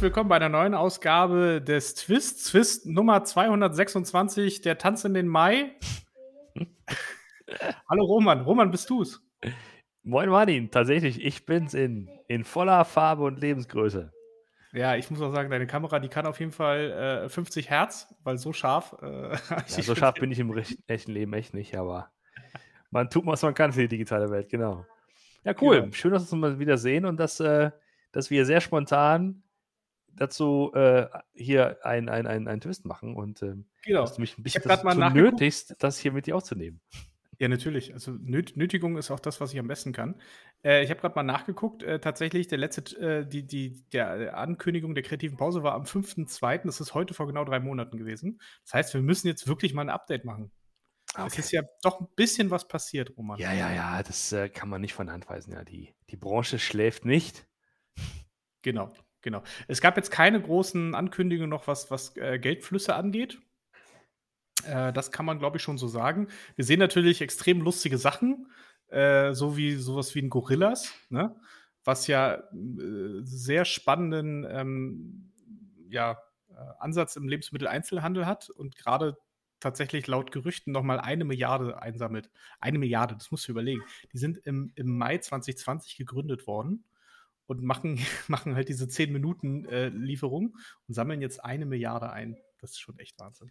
herzlich willkommen bei einer neuen Ausgabe des Twist. Twist Nummer 226, der Tanz in den Mai. Hallo Roman, Roman, bist du's? Moin Martin, tatsächlich, ich bin's in, in voller Farbe und Lebensgröße. Ja, ich muss auch sagen, deine Kamera, die kann auf jeden Fall äh, 50 Hertz, weil so scharf. Äh, ja, so scharf bin ich im echten Leben echt nicht, aber man tut, was man kann für die digitale Welt, genau. Ja, cool. Genau. Schön, dass wir uns mal wieder sehen und dass, äh, dass wir sehr spontan dazu äh, hier ein, ein, ein, ein Twist machen und ähm, genau. dass du mich ein bisschen das nötigst, das hier mit dir aufzunehmen. Ja, natürlich. Also Nöt Nötigung ist auch das, was ich am besten kann. Äh, ich habe gerade mal nachgeguckt. Äh, tatsächlich, der letzte, äh, die, die, der Ankündigung der kreativen Pause war am 5.2. Das ist heute vor genau drei Monaten gewesen. Das heißt, wir müssen jetzt wirklich mal ein Update machen. Okay. Es ist ja doch ein bisschen was passiert, Roman. Ja, ja, ja, das äh, kann man nicht von Hand weisen. Ja, die, die Branche schläft nicht. Genau, genau. Es gab jetzt keine großen Ankündigungen noch, was, was äh, Geldflüsse angeht. Äh, das kann man, glaube ich, schon so sagen. Wir sehen natürlich extrem lustige Sachen, äh, so wie sowas wie ein Gorillas, ne? was ja äh, sehr spannenden ähm, ja, äh, Ansatz im Lebensmitteleinzelhandel hat und gerade tatsächlich laut Gerüchten noch mal eine Milliarde einsammelt. Eine Milliarde, das musst du überlegen. Die sind im, im Mai 2020 gegründet worden und machen, machen halt diese 10 Minuten äh, Lieferung und sammeln jetzt eine Milliarde ein. Das ist schon echt Wahnsinn.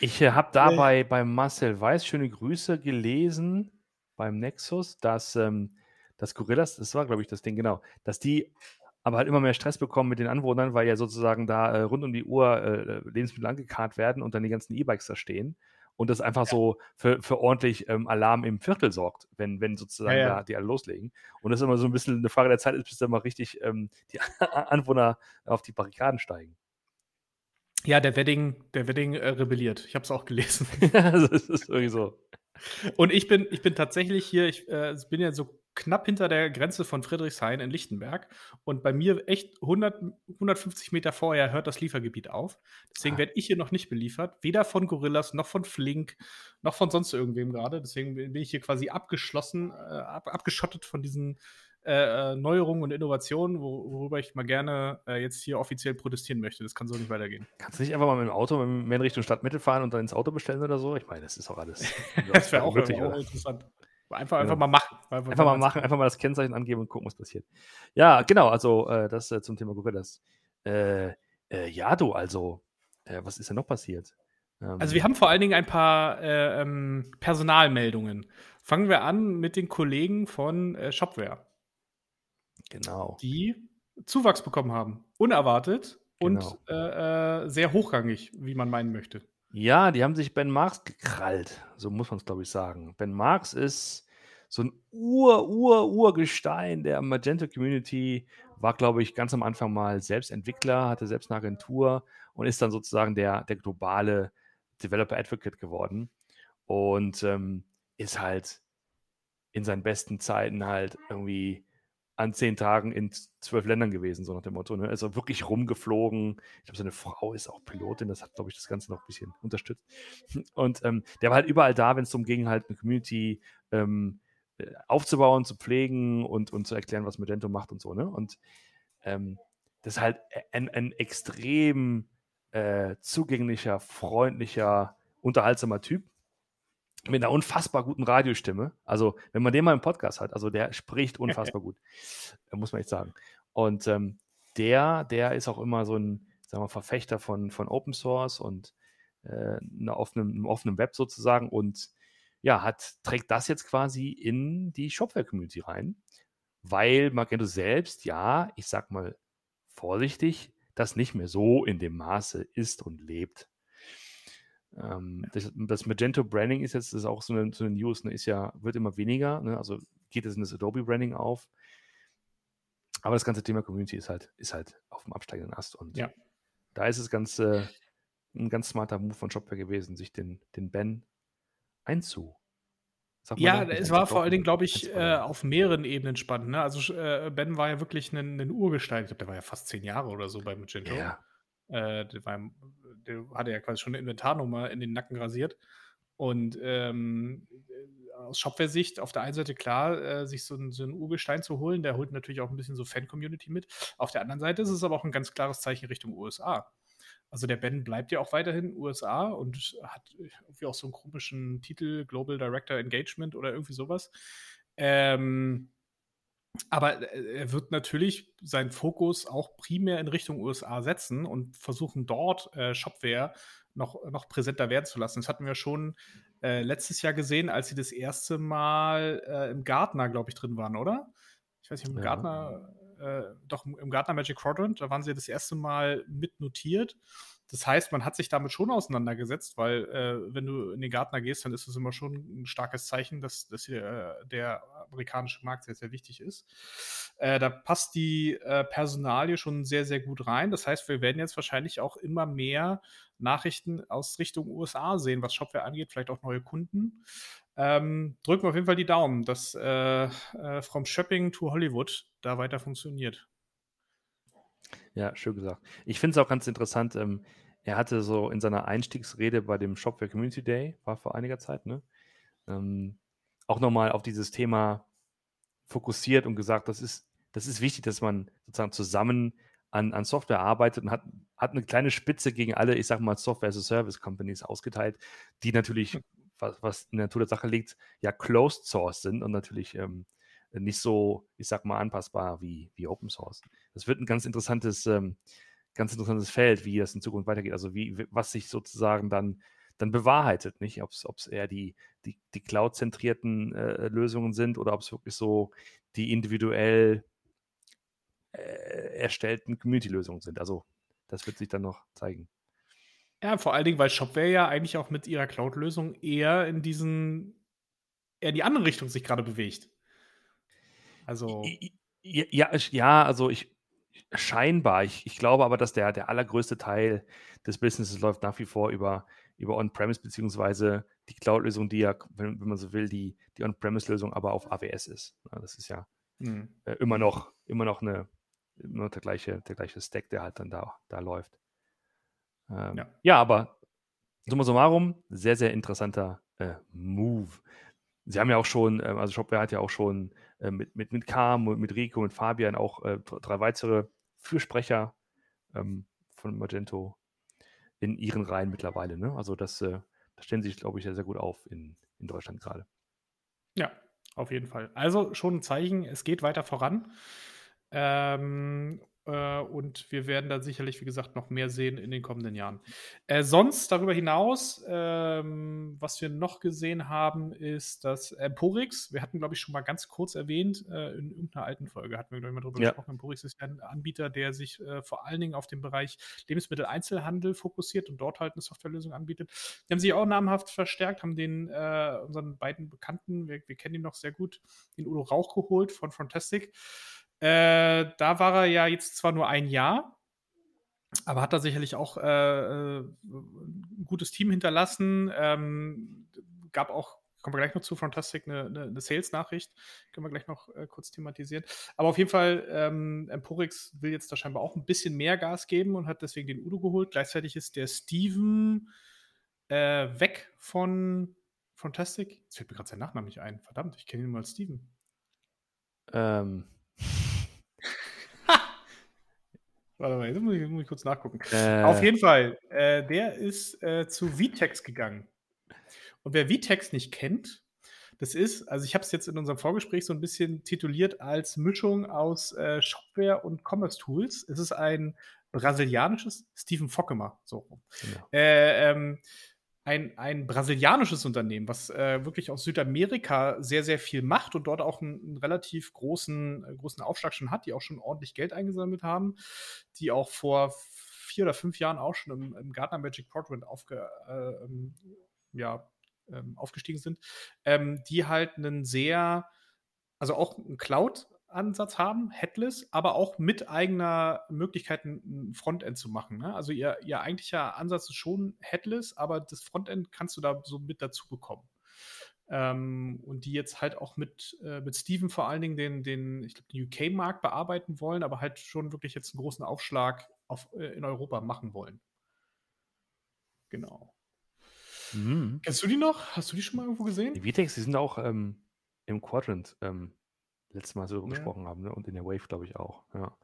Ich äh, habe dabei äh, bei Marcel Weiß schöne Grüße gelesen beim Nexus, dass ähm, das Gorillas, das war glaube ich das Ding, genau, dass die aber halt immer mehr Stress bekommen mit den Anwohnern, weil ja sozusagen da äh, rund um die Uhr äh, Lebensmittel angekarrt werden und dann die ganzen E-Bikes da stehen und das einfach ja. so für, für ordentlich ähm, Alarm im Viertel sorgt, wenn, wenn sozusagen ja, ja. da die alle loslegen. Und das ist immer so ein bisschen eine Frage der Zeit, ist, bis dann mal richtig ähm, die Anwohner auf die Barrikaden steigen. Ja, der Wedding, der Wedding äh, rebelliert. Ich habe es auch gelesen. das ist irgendwie so. Und ich bin, ich bin tatsächlich hier, ich äh, bin ja so knapp hinter der Grenze von Friedrichshain in Lichtenberg. Und bei mir echt 100, 150 Meter vorher hört das Liefergebiet auf. Deswegen ah. werde ich hier noch nicht beliefert. Weder von Gorillas, noch von Flink, noch von sonst irgendwem gerade. Deswegen bin ich hier quasi abgeschlossen, äh, ab, abgeschottet von diesen äh, äh, Neuerungen und Innovationen, wo, worüber ich mal gerne äh, jetzt hier offiziell protestieren möchte. Das kann so nicht weitergehen. Kannst du nicht einfach mal mit dem Auto mehr in Richtung Stadtmitte fahren und dann ins Auto bestellen oder so? Ich meine, das ist doch alles. das wäre auch, wirklich, auch interessant. Einfach, einfach ja. mal machen. Einfach, einfach mal machen, einfach mal das Kennzeichen angeben und gucken, was passiert. Ja, genau, also äh, das äh, zum Thema Gorillas. Äh, ja, du, also, was ist denn noch passiert? Ähm, also wir haben vor allen Dingen ein paar ähm, Personalmeldungen. Fangen wir an mit den Kollegen von Shopware. Genau. Die Zuwachs bekommen haben. Unerwartet genau. und äh, äh, sehr hochrangig, wie man meinen möchte. Ja, die haben sich Ben Marx gekrallt. So muss man es, glaube ich, sagen. Ben Marx ist so ein Ur-Ur-Urgestein der Magento Community. War, glaube ich, ganz am Anfang mal selbst Entwickler, hatte selbst eine Agentur und ist dann sozusagen der, der globale Developer Advocate geworden. Und ähm, ist halt in seinen besten Zeiten halt irgendwie an zehn Tagen in zwölf Ländern gewesen, so nach dem Motto. Ne? Also wirklich rumgeflogen. Ich glaube, seine Frau ist auch Pilotin, das hat, glaube ich, das Ganze noch ein bisschen unterstützt. Und ähm, der war halt überall da, wenn es darum ging, halt eine Community ähm, äh, aufzubauen, zu pflegen und, und zu erklären, was Magento macht und so. Ne? Und ähm, das ist halt ein, ein extrem äh, zugänglicher, freundlicher, unterhaltsamer Typ mit einer unfassbar guten Radiostimme. Also, wenn man den mal im Podcast hat, also der spricht unfassbar gut, muss man echt sagen. Und ähm, der, der ist auch immer so ein, sagen wir, Verfechter von, von Open Source und äh, einer offenen, einem offenen Web sozusagen und ja, hat, trägt das jetzt quasi in die Shopware-Community rein, weil Magento selbst, ja, ich sag mal vorsichtig, das nicht mehr so in dem Maße ist und lebt. Ähm, das, das, Magento Branding ist jetzt das ist auch so eine, so eine News, ne, ist ja, wird immer weniger, ne, also geht es in das Adobe Branding auf. Aber das ganze Thema Community ist halt, ist halt auf dem absteigenden Ast. Und ja. da ist es ganz, äh, ein ganz smarter Move von Shopware gewesen, sich den, den Ben einzu. Ja, es war vor allen Dingen, glaube ich, äh, auf mehreren Ebenen spannend. Ne? Also äh, Ben war ja wirklich ein, ein Urgestein. Ich glaube, der war ja fast zehn Jahre oder so bei Magento. Ja. Äh, der, war, der hatte ja quasi schon eine Inventarnummer in den Nacken rasiert. Und ähm, aus Shopware-Sicht auf der einen Seite klar, äh, sich so ein, so ein Urgestein zu holen, der holt natürlich auch ein bisschen so Fan-Community mit. Auf der anderen Seite ist es aber auch ein ganz klares Zeichen Richtung USA. Also der Ben bleibt ja auch weiterhin USA und hat irgendwie auch so einen komischen Titel, Global Director Engagement oder irgendwie sowas. Ähm, aber äh, er wird natürlich seinen Fokus auch primär in Richtung USA setzen und versuchen dort äh, Shopware noch, noch präsenter werden zu lassen. Das hatten wir schon äh, letztes Jahr gesehen, als sie das erste Mal äh, im Gartner, glaube ich, drin waren, oder? Ich weiß nicht, im ja. Gartner, äh, doch im Gartner Magic Quadrant, da waren sie das erste Mal mit notiert. Das heißt, man hat sich damit schon auseinandergesetzt, weil äh, wenn du in den Gartner gehst, dann ist es immer schon ein starkes Zeichen, dass, dass hier, äh, der amerikanische Markt sehr, sehr wichtig ist. Äh, da passt die äh, Personalie schon sehr, sehr gut rein. Das heißt, wir werden jetzt wahrscheinlich auch immer mehr Nachrichten aus Richtung USA sehen, was Shopware angeht, vielleicht auch neue Kunden. Ähm, drücken wir auf jeden Fall die Daumen, dass äh, äh, From Shopping to Hollywood da weiter funktioniert. Ja, schön gesagt. Ich finde es auch ganz interessant. Ähm, er hatte so in seiner Einstiegsrede bei dem Shopware Community Day, war vor einiger Zeit, ne? Ähm, auch nochmal auf dieses Thema fokussiert und gesagt, das ist, das ist wichtig, dass man sozusagen zusammen an, an Software arbeitet und hat, hat eine kleine Spitze gegen alle, ich sag mal, Software as a Service Companies ausgeteilt, die natürlich, hm. was, was in der Natur der Sache liegt, ja closed source sind und natürlich ähm, nicht so, ich sag mal, anpassbar wie, wie Open Source. Das wird ein ganz interessantes, ähm, ganz interessantes Feld, wie das in Zukunft weitergeht. Also wie, was sich sozusagen dann, dann bewahrheitet, nicht? Ob es eher die, die, die Cloud-zentrierten äh, Lösungen sind oder ob es wirklich so die individuell erstellten Community-Lösungen sind. Also das wird sich dann noch zeigen. Ja, vor allen Dingen, weil Shopware ja eigentlich auch mit ihrer Cloud-Lösung eher in diesen, eher in die andere Richtung sich gerade bewegt. Also. Ja, ja, also ich scheinbar. Ich, ich glaube aber, dass der, der allergrößte Teil des Businesses läuft nach wie vor über, über On-Premise, beziehungsweise die Cloud-Lösung, die ja, wenn, wenn, man so will, die, die On-Premise-Lösung aber auf AWS ist. Ja, das ist ja hm. äh, immer noch, immer noch eine, immer der gleiche, der gleiche Stack, der halt dann da, da läuft. Ähm, ja. ja. aber summa summarum, sehr, sehr interessanter äh, Move. Sie haben ja auch schon, ähm, also Shopware hat ja auch schon äh, mit, mit, mit Carm, mit Rico, mit Fabian auch äh, drei weitere Fürsprecher ähm, von Magento in ihren Reihen mittlerweile. Ne? Also das, äh, das stellen sie sich, glaube ich, sehr, sehr gut auf in, in Deutschland gerade. Ja, auf jeden Fall. Also schon ein Zeichen, es geht weiter voran. Ähm, äh, und wir werden da sicherlich, wie gesagt, noch mehr sehen in den kommenden Jahren. Äh, sonst darüber hinaus, ähm, was wir noch gesehen haben, ist dass Emporix. Wir hatten, glaube ich, schon mal ganz kurz erwähnt, äh, in irgendeiner alten Folge hatten wir, glaube ich, mal darüber ja. gesprochen. Emporix ist ein Anbieter, der sich äh, vor allen Dingen auf den Bereich Lebensmitteleinzelhandel fokussiert und dort halt eine Softwarelösung anbietet. Die haben sich auch namhaft verstärkt, haben den äh, unseren beiden Bekannten, wir, wir kennen ihn noch sehr gut, den Udo Rauch geholt von Fantastic. Äh, da war er ja jetzt zwar nur ein Jahr, aber hat da sicherlich auch äh, äh, ein gutes Team hinterlassen. Ähm, gab auch, kommen wir gleich noch zu Fantastic, eine, eine, eine Sales-Nachricht. Können wir gleich noch äh, kurz thematisieren. Aber auf jeden Fall, ähm, Emporix will jetzt da scheinbar auch ein bisschen mehr Gas geben und hat deswegen den Udo geholt. Gleichzeitig ist der Steven äh, weg von Fantastic. Jetzt fällt mir gerade sein Nachname nicht ein. Verdammt, ich kenne ihn mal als Steven. Ähm. Warte mal, jetzt muss ich, muss ich kurz nachgucken. Äh. Auf jeden Fall, äh, der ist äh, zu Vitex gegangen. Und wer Vitex nicht kennt, das ist, also ich habe es jetzt in unserem Vorgespräch so ein bisschen tituliert als Mischung aus äh, Shopware und Commerce Tools. Es ist ein brasilianisches Stephen Fockemer, so. Genau. Äh, ähm, ein, ein brasilianisches Unternehmen, was äh, wirklich aus Südamerika sehr, sehr viel macht und dort auch einen, einen relativ großen, äh, großen Aufschlag schon hat, die auch schon ordentlich Geld eingesammelt haben, die auch vor vier oder fünf Jahren auch schon im, im Gartner Magic Quadrant aufge, äh, ähm, ja, ähm, aufgestiegen sind, ähm, die halt einen sehr, also auch ein Cloud Ansatz haben, Headless, aber auch mit eigener Möglichkeit ein Frontend zu machen. Ne? Also ihr, ihr eigentlicher Ansatz ist schon Headless, aber das Frontend kannst du da so mit dazu bekommen. Ähm, und die jetzt halt auch mit, äh, mit Steven vor allen Dingen den, den ich glaube, den UK-Markt bearbeiten wollen, aber halt schon wirklich jetzt einen großen Aufschlag auf, äh, in Europa machen wollen. Genau. Mhm. Kennst du die noch? Hast du die schon mal irgendwo gesehen? Die VTEX, die sind auch ähm, im Quadrant ähm, letztes Mal so ja. gesprochen haben, ne? Und in der Wave, glaube ich, auch. Ja.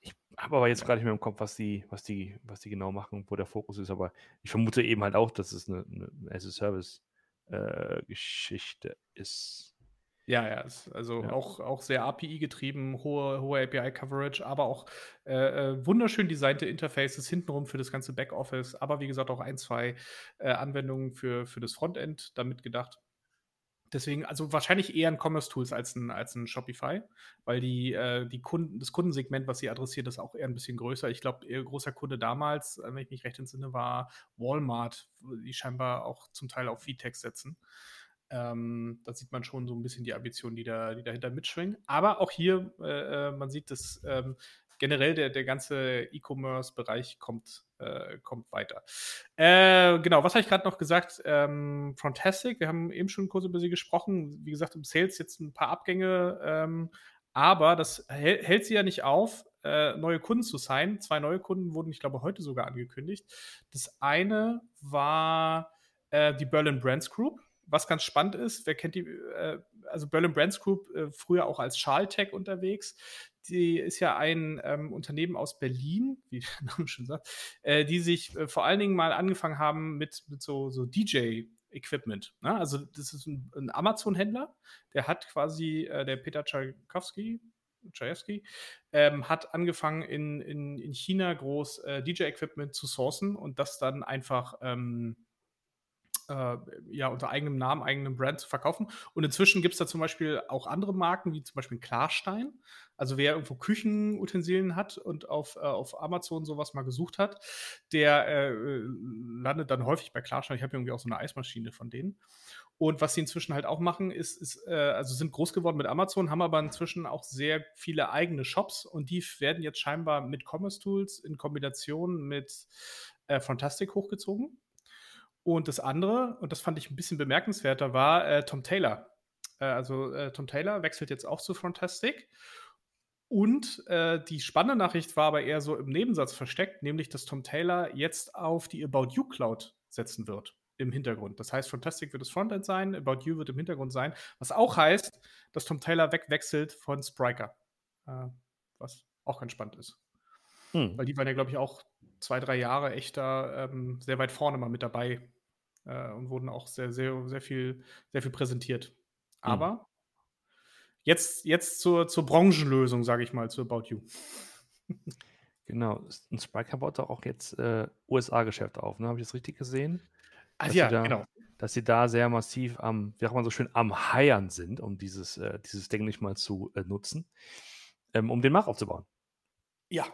Ich habe aber jetzt ja. gerade nicht mehr im Kopf, was die, was die, was die genau machen, wo der Fokus ist, aber ich vermute eben halt auch, dass es eine, eine As-a-Service-Geschichte äh, ist. Ja, ja, also ja. Auch, auch sehr API-getrieben, hohe, hohe API-Coverage, aber auch äh, äh, wunderschön designte Interfaces hintenrum für das ganze Backoffice, aber wie gesagt auch ein, zwei äh, Anwendungen für, für das Frontend damit gedacht. Deswegen, also wahrscheinlich eher ein Commerce Tools als ein, als ein Shopify, weil die, äh, die Kunden, das Kundensegment, was sie adressiert, ist auch eher ein bisschen größer. Ich glaube, ihr großer Kunde damals, wenn ich mich recht entsinne, war Walmart, die scheinbar auch zum Teil auf VTEX setzen. Ähm, da sieht man schon so ein bisschen die Ambitionen, die, da, die dahinter mitschwingen. Aber auch hier, äh, äh, man sieht, dass ähm, generell der, der ganze E-Commerce-Bereich kommt, äh, kommt weiter. Äh, genau, was habe ich gerade noch gesagt? Ähm, Fantastic, wir haben eben schon kurz über sie gesprochen. Wie gesagt, im Sales jetzt ein paar Abgänge, ähm, aber das hält, hält sie ja nicht auf, äh, neue Kunden zu sein. Zwei neue Kunden wurden, ich glaube, heute sogar angekündigt. Das eine war äh, die Berlin Brands Group was ganz spannend ist, wer kennt die, äh, also Berlin Brands Group, äh, früher auch als Schaltech unterwegs. Die ist ja ein ähm, Unternehmen aus Berlin, wie der Name schon sagt, äh, die sich äh, vor allen Dingen mal angefangen haben mit, mit so, so DJ- Equipment. Ne? Also das ist ein, ein Amazon-Händler, der hat quasi, äh, der Peter Tchaikovsky, Chayefsky, ähm, hat angefangen in, in, in China groß äh, DJ-Equipment zu sourcen und das dann einfach ähm, äh, ja, unter eigenem Namen, eigenem Brand zu verkaufen. Und inzwischen gibt es da zum Beispiel auch andere Marken, wie zum Beispiel Klarstein. Also wer irgendwo Küchenutensilien hat und auf, äh, auf Amazon sowas mal gesucht hat, der äh, landet dann häufig bei Klarstein. Ich habe irgendwie auch so eine Eismaschine von denen. Und was sie inzwischen halt auch machen, ist, ist äh, also sind groß geworden mit Amazon, haben aber inzwischen auch sehr viele eigene Shops und die werden jetzt scheinbar mit Commerce Tools in Kombination mit äh, Fantastic hochgezogen. Und das andere, und das fand ich ein bisschen bemerkenswerter, war äh, Tom Taylor. Äh, also äh, Tom Taylor wechselt jetzt auch zu Fantastic. Und äh, die spannende Nachricht war aber eher so im Nebensatz versteckt, nämlich dass Tom Taylor jetzt auf die About You Cloud setzen wird im Hintergrund. Das heißt, Fantastic wird das Frontend sein, About You wird im Hintergrund sein, was auch heißt, dass Tom Taylor wegwechselt von Spriker. Äh, was auch ganz spannend ist. Hm. Weil die waren ja, glaube ich, auch zwei, drei Jahre echt da ähm, sehr weit vorne mal mit dabei äh, und wurden auch sehr, sehr, sehr viel, sehr viel präsentiert. Hm. Aber mhm. jetzt, jetzt zur, zur Branchenlösung, sage ich mal, zu About You. genau, und Spriker baut da auch jetzt äh, USA-Geschäft auf, ne? Habe ich das richtig gesehen? Ah, ja, da, genau. Dass sie da sehr massiv am, wie sagt man so schön, am Heiern sind, um dieses, äh, dieses Ding nicht mal zu äh, nutzen, ähm, um den Markt aufzubauen. Ja,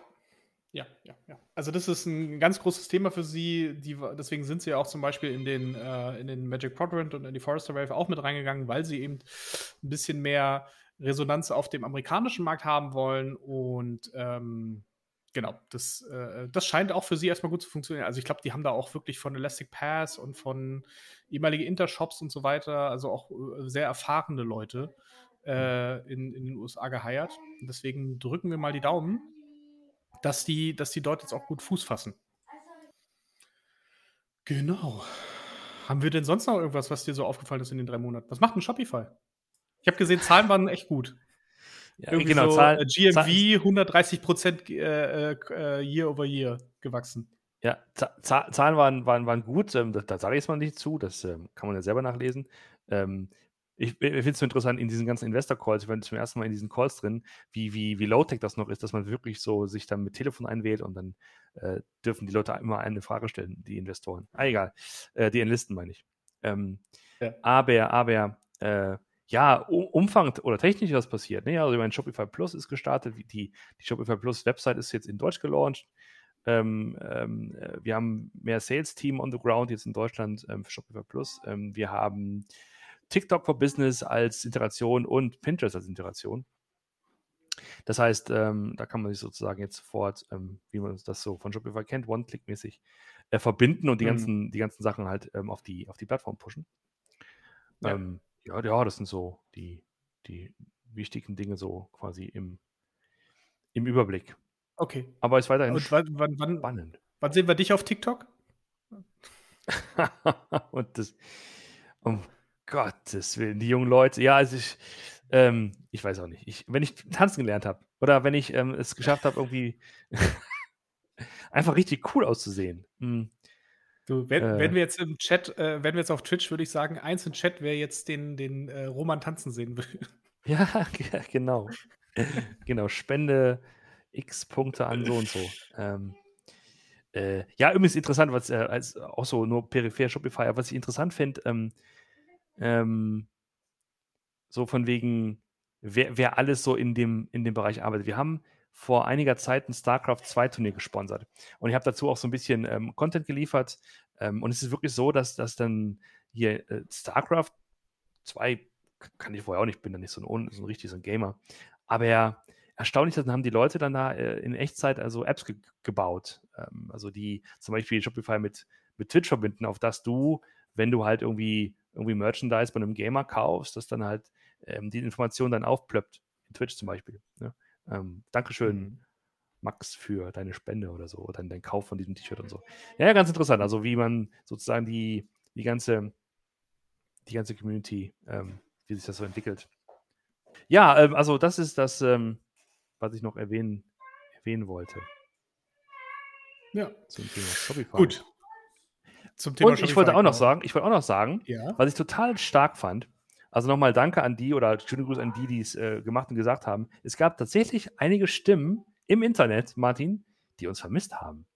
ja, ja, ja. Also das ist ein ganz großes Thema für sie. Die, deswegen sind sie ja auch zum Beispiel in den, äh, in den Magic Quadrant und in die Forester Wave auch mit reingegangen, weil sie eben ein bisschen mehr Resonanz auf dem amerikanischen Markt haben wollen. Und ähm, genau, das, äh, das scheint auch für sie erstmal gut zu funktionieren. Also ich glaube, die haben da auch wirklich von Elastic Pass und von ehemalige Intershops und so weiter, also auch äh, sehr erfahrene Leute äh, in, in den USA geheiert. deswegen drücken wir mal die Daumen dass die, dass die dort jetzt auch gut Fuß fassen. Genau. Haben wir denn sonst noch irgendwas, was dir so aufgefallen ist in den drei Monaten? Was macht ein Shopify? Ich habe gesehen, Zahlen waren echt gut. Ja, Irgendwie genau, so, Zahl, äh, GMV Zahl, 130 Prozent äh, äh, Year over Year gewachsen. Ja, Zahlen waren, waren, waren gut. Ähm, da, da sage ich jetzt mal nicht zu. Das ähm, kann man ja selber nachlesen. Ähm, ich, ich finde es so interessant in diesen ganzen Investor-Calls, ich war zum ersten Mal in diesen Calls drin, wie, wie, wie low-tech das noch ist, dass man wirklich so sich dann mit Telefon einwählt und dann äh, dürfen die Leute immer eine Frage stellen, die Investoren. Ah, egal. Äh, die Enlisten meine ich. Ähm, ja. Aber, aber, äh, ja, Umfang oder technisch was passiert. Ne? Also mein Shopify Plus ist gestartet, die, die Shopify Plus Website ist jetzt in Deutsch gelauncht. Ähm, ähm, äh, wir haben mehr Sales-Team on the ground jetzt in Deutschland ähm, für Shopify Plus. Ähm, wir haben TikTok for Business als Interaktion und Pinterest als Interaktion. Das heißt, ähm, da kann man sich sozusagen jetzt sofort, ähm, wie man das so von Shopify kennt, One-Click-mäßig äh, verbinden und die, mhm. ganzen, die ganzen Sachen halt ähm, auf, die, auf die Plattform pushen. Ja. Ähm, ja, ja, das sind so die, die wichtigen Dinge so quasi im, im Überblick. Okay. Aber es ist weiterhin und wann, wann, wann, spannend. Wann sehen wir dich auf TikTok? und das, um Gottes Willen, die jungen Leute, ja, also ich, ähm, ich weiß auch nicht. Ich, wenn ich tanzen gelernt habe oder wenn ich ähm, es geschafft habe, irgendwie einfach richtig cool auszusehen. Hm. Du, wenn, äh, wenn, wir jetzt im Chat, äh, wenn wir jetzt auf Twitch, würde ich sagen, eins im Chat, wer jetzt den, den äh, Roman tanzen sehen will. Ja, genau. genau, Spende X Punkte an so und so. Ähm, äh, ja, übrigens interessant, was äh, als, auch so nur peripher Shopify, was ich interessant finde, ähm, ähm, so von wegen, wer, wer, alles so in dem, in dem Bereich arbeitet. Wir haben vor einiger Zeit ein StarCraft 2 Turnier gesponsert. Und ich habe dazu auch so ein bisschen ähm, Content geliefert. Ähm, und es ist wirklich so, dass, dass dann hier äh, StarCraft 2 kann ich vorher auch nicht, bin da nicht so ein, so ein richtig so ein Gamer. Aber ja, erstaunlich, dann haben die Leute dann da äh, in Echtzeit also Apps ge gebaut. Ähm, also die zum Beispiel Shopify mit, mit Twitch verbinden, auf das du, wenn du halt irgendwie, irgendwie Merchandise bei einem Gamer kaufst, dass dann halt ähm, die Information dann aufplöppt. In Twitch zum Beispiel. Ne? Ähm, Dankeschön, mhm. Max, für deine Spende oder so, oder dein Kauf von diesem T-Shirt und so. Ja, ganz interessant. Also wie man sozusagen die, die ganze, die ganze Community, ähm, wie sich das so entwickelt. Ja, ähm, also das ist das, ähm, was ich noch erwähnen, erwähnen wollte. Ja. Zum Thema Shopify. Gut. Zum Thema Und ich wollte auch noch sagen, ich wollte auch noch sagen, ja. was ich total stark fand, also nochmal danke an die oder schöne Grüße an die, die es äh, gemacht und gesagt haben. Es gab tatsächlich einige Stimmen im Internet, Martin, die uns vermisst haben.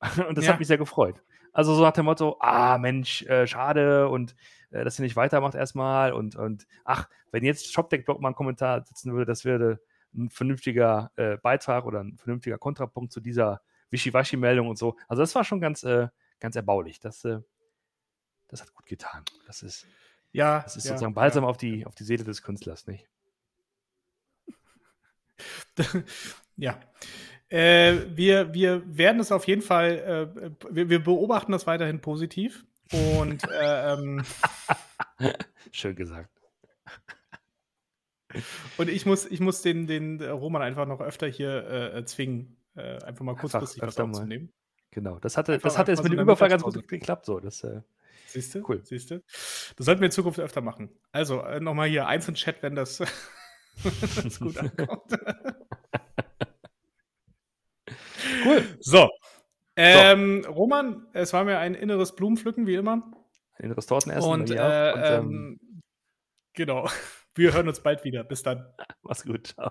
und das ja. hat mich sehr gefreut. Also so nach dem Motto, ah Mensch, äh, schade und äh, dass ihr nicht weitermacht erstmal und, und ach, wenn jetzt ShopDeck-Blog mal einen Kommentar setzen würde, das würde ein vernünftiger äh, Beitrag oder ein vernünftiger Kontrapunkt zu dieser Wischiwaschi-Meldung und so. Also das war schon ganz, äh, ganz erbaulich. Das, äh, das hat gut getan. Das ist, ja, das ist ja, sozusagen balsam ja. auf, die, auf die Seele des Künstlers, nicht? ja. Äh, wir, wir werden es auf jeden Fall, äh, wir, wir, beobachten das weiterhin positiv. Und äh, ähm, schön gesagt. Und ich muss, ich muss den, den Roman einfach noch öfter hier äh, zwingen, äh, einfach mal kurzfristig was aufzunehmen. Genau, das hatte, einfach, das hatte jetzt mit dem Überfall ganz gut geklappt. So. Das, äh, Siehst du? Cool. Siehst du? Das sollten wir in Zukunft öfter machen. Also, äh, nochmal hier eins in Chat, wenn das, das gut ankommt. cool. So. Ähm, so. Roman, es war mir ein inneres Blumenpflücken, wie immer. Ein inneres Tortenessen. Und, äh, und ähm, ähm, genau. Wir hören uns bald wieder. Bis dann. Mach's gut. Ciao.